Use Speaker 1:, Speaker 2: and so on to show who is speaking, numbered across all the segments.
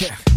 Speaker 1: Check.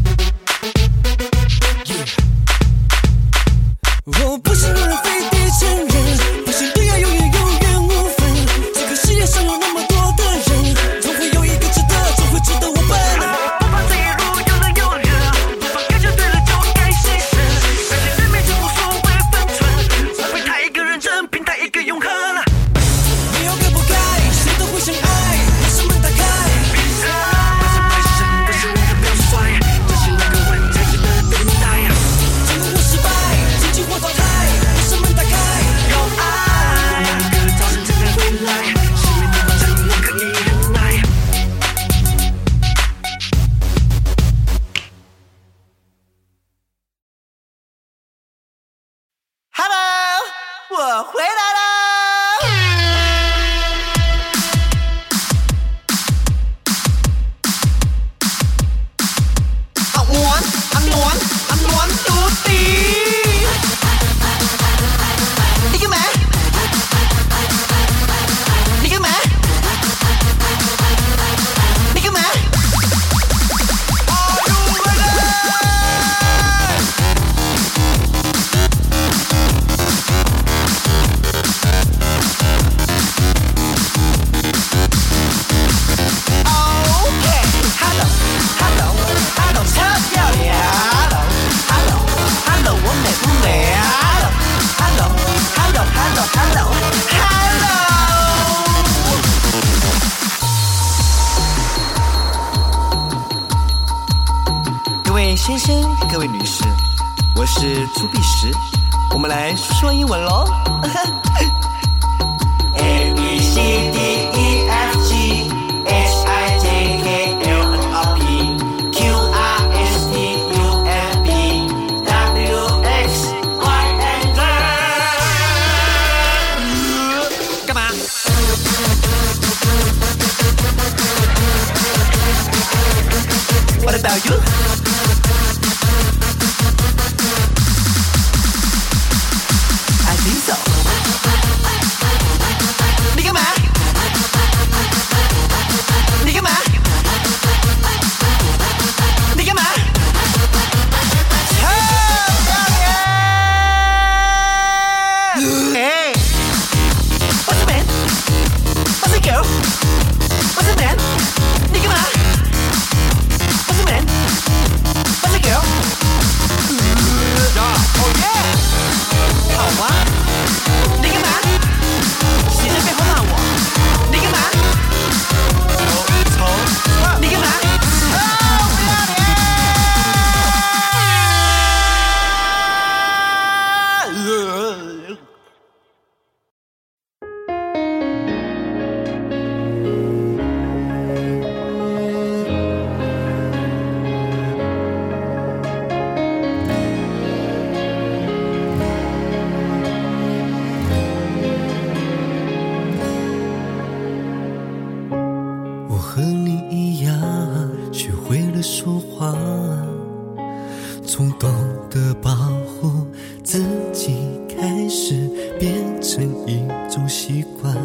Speaker 1: 从懂得保护自己开始，变成一种习惯。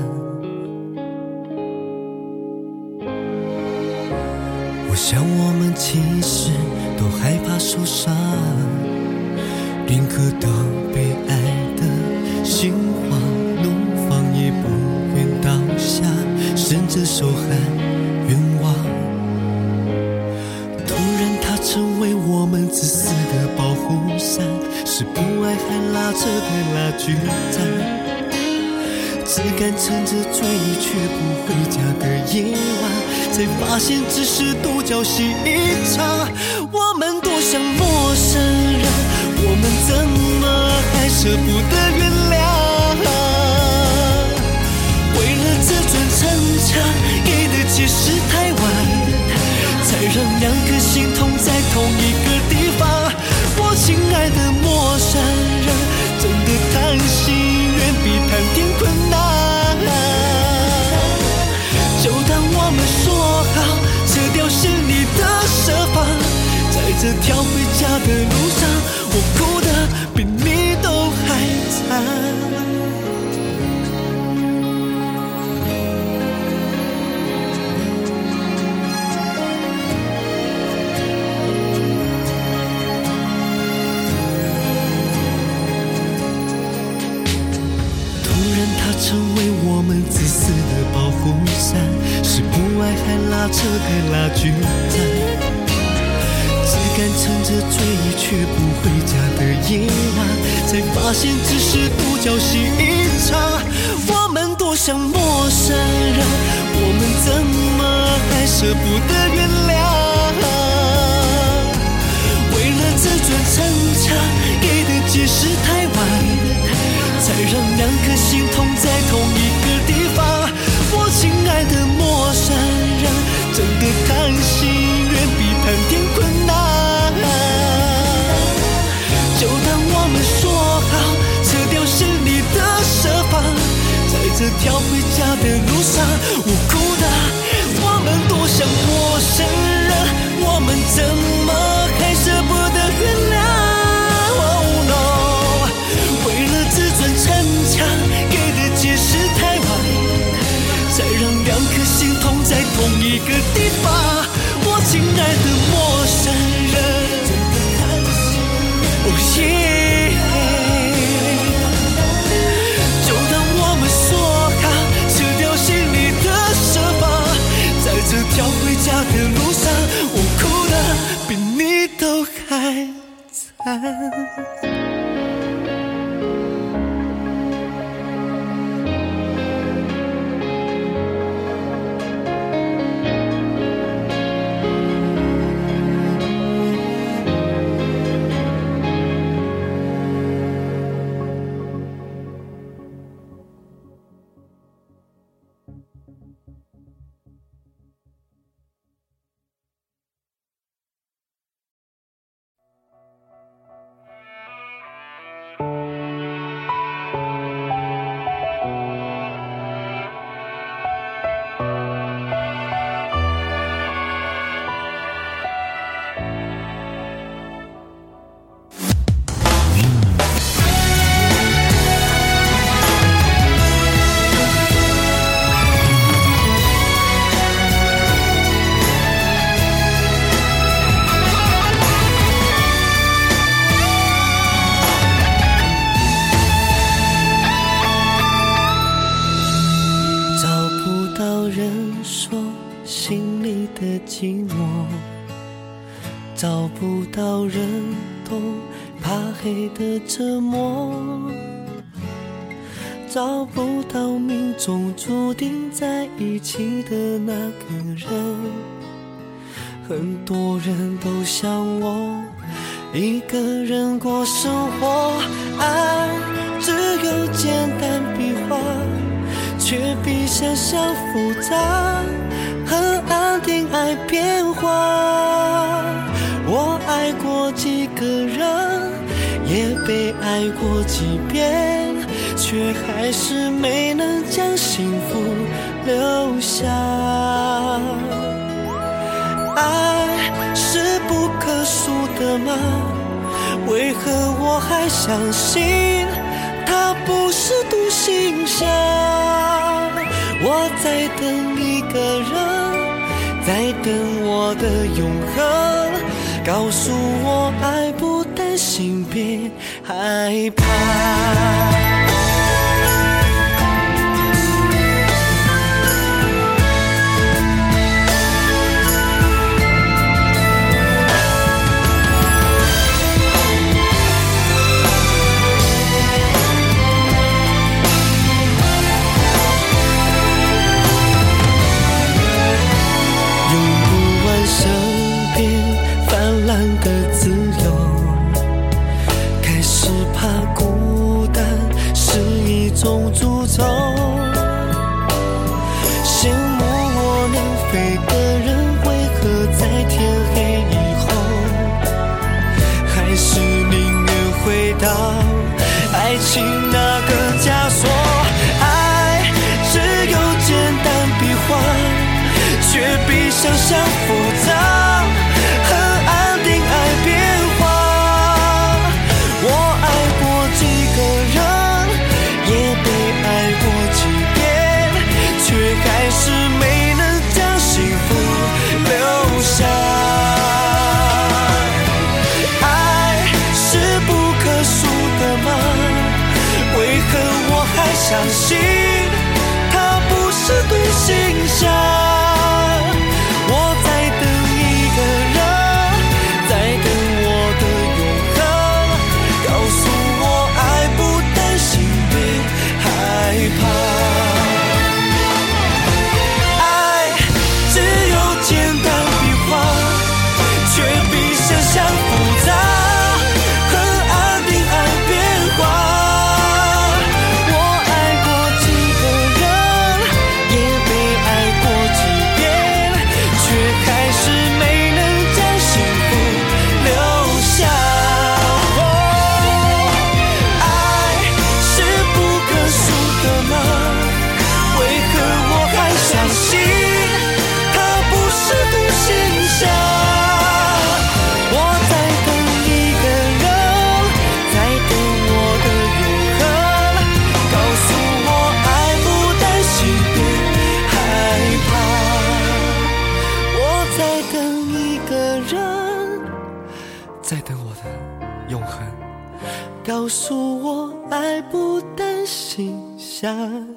Speaker 1: 我想，我们其实都害怕受伤，宁可都被爱的心花怒放，也不愿倒下，伸着手喊。我们自私的保护伞，是不爱还拉扯的拉锯战。只敢趁着醉却不回家的夜晚，才发现只是独角戏一场。我们多像陌生人，我们怎么还舍不得原谅？为了这尊城墙，给的解释太，让两颗心痛在同一个地方。我亲爱的陌生人，真的谈心远比谈天困难。就当我们说好，撤掉心里的设防，在这条回家的路上，我哭得比你都还惨。扯的拉锯战。只敢趁着醉意却不回家的夜晚，才发现只是独角戏一场。我们多像陌生人，我们怎么还舍不得原谅？为了这尊城墙，给的解释太晚。才让两颗心痛的谈心远比谈天困难。就当我们说好，撤掉心里的设防，在这条回家的路上，我哭的，我们多像陌生人，我们怎惨。安定爱变化。我爱过几个人，也被爱过几遍，却还是没能将幸福留下。爱是不可数的吗？为何我还相信它？不是独行侠。我在等一个人，在等我的永恒，告诉我爱不担心，别害怕。yourself 下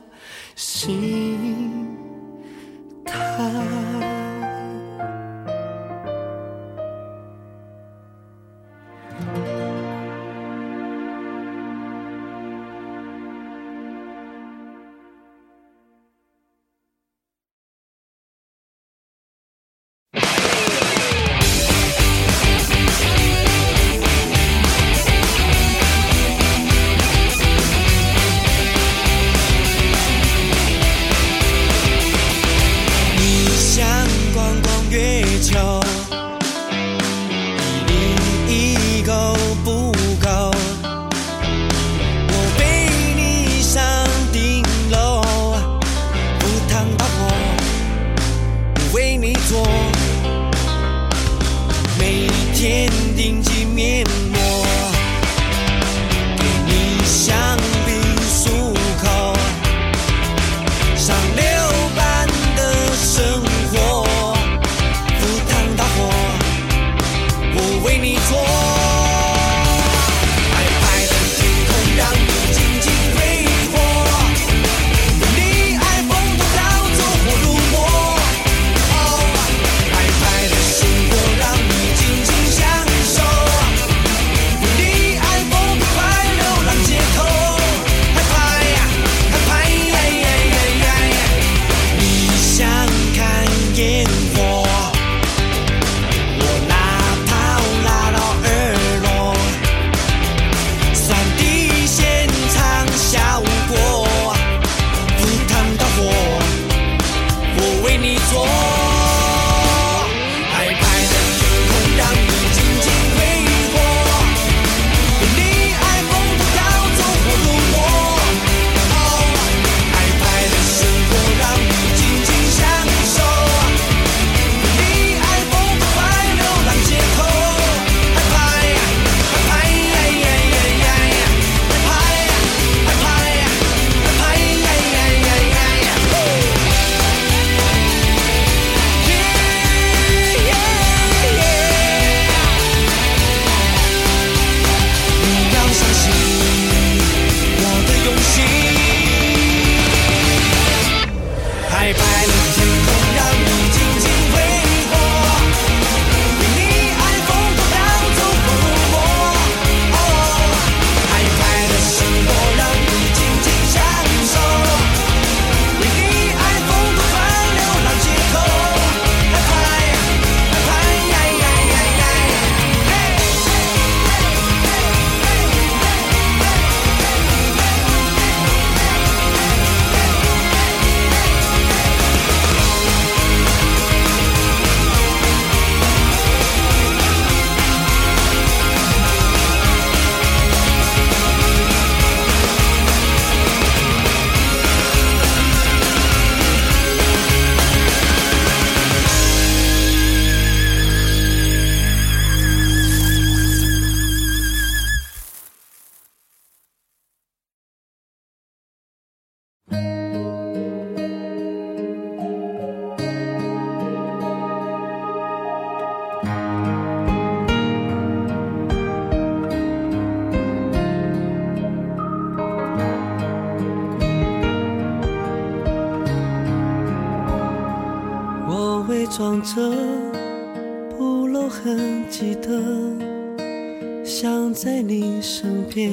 Speaker 1: 想在你身边，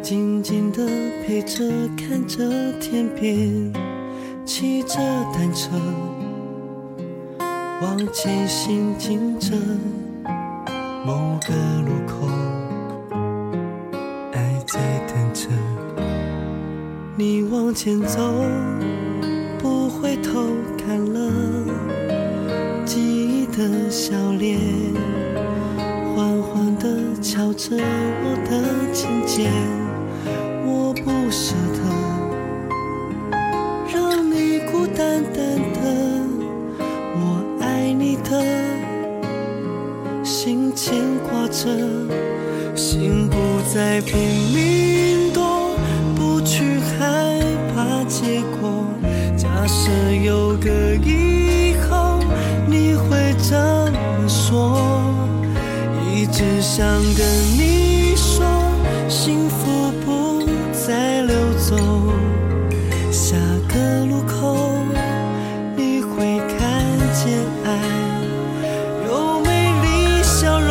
Speaker 1: 静静的陪着，看着天边，骑着单车往前行进着，某个路口，爱在等着你往前走。不回头看了，记忆的笑脸，敲着我的琴键，我不舍得让你孤单单的，我爱你的心牵挂着，心不再拼命躲，不去害怕结果。假设有个以想跟你说，幸福不再溜走。下个路口，你会看见爱有美丽笑容。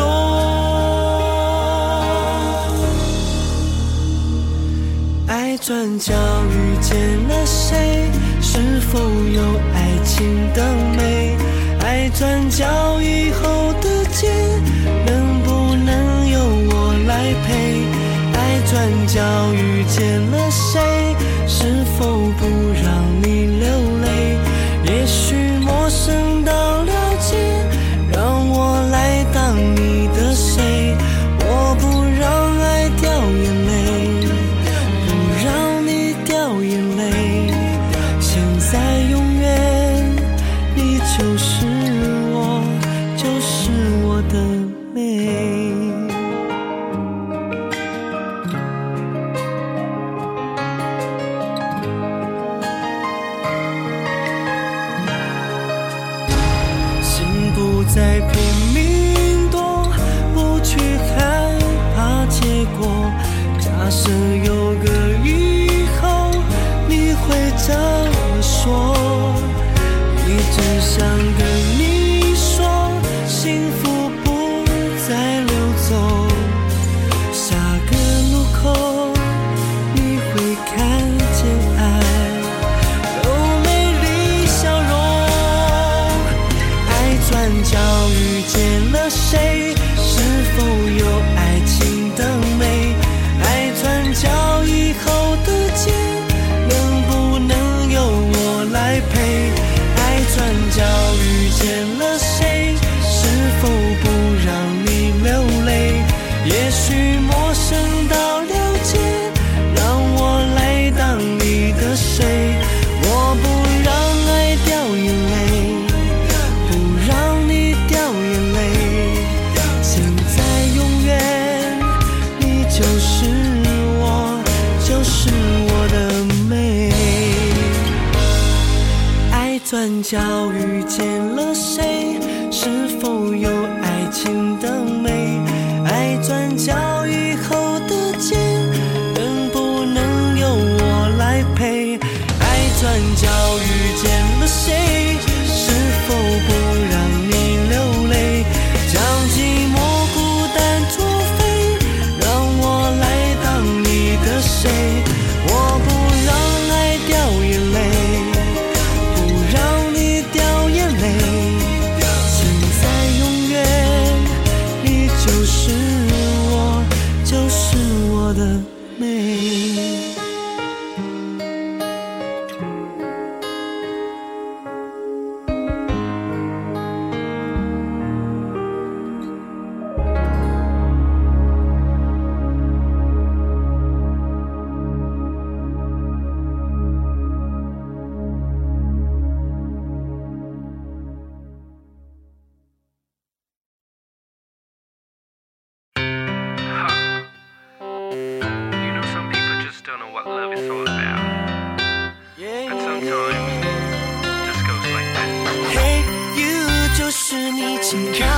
Speaker 1: 爱转角遇见了谁？是否有爱情的美？爱转角以后的街，能来陪？爱转角遇见了谁？是否不转角以后的街，能不能由我来陪？爱转角遇见了谁？你，请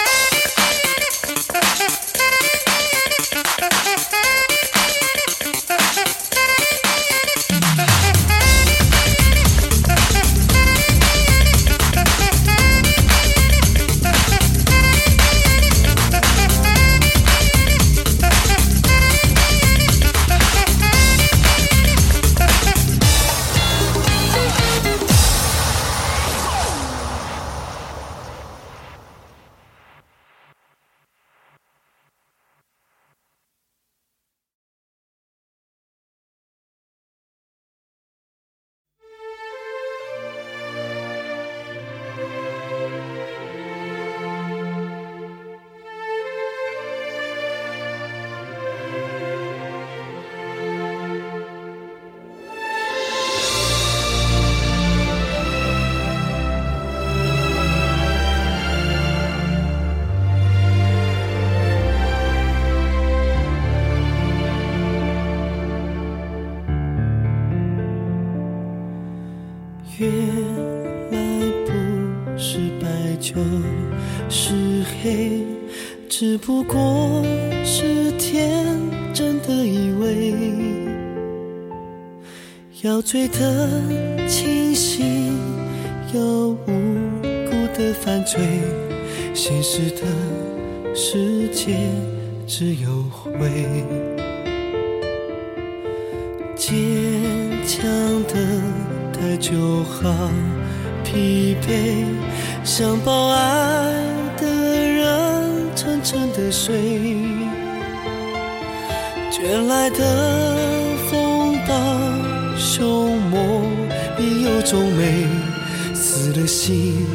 Speaker 1: 原来不是白就是黑只不过是天真的以为。要醉得清醒又无辜的犯罪现实的世界只有灰。坚强的太久，好疲惫，想抱爱的人沉沉的睡，卷来的风暴凶猛，必有种美，死了心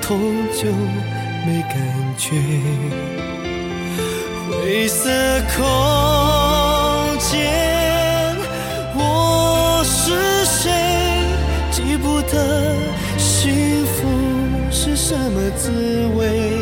Speaker 1: 痛就没感觉。灰色空什么滋味，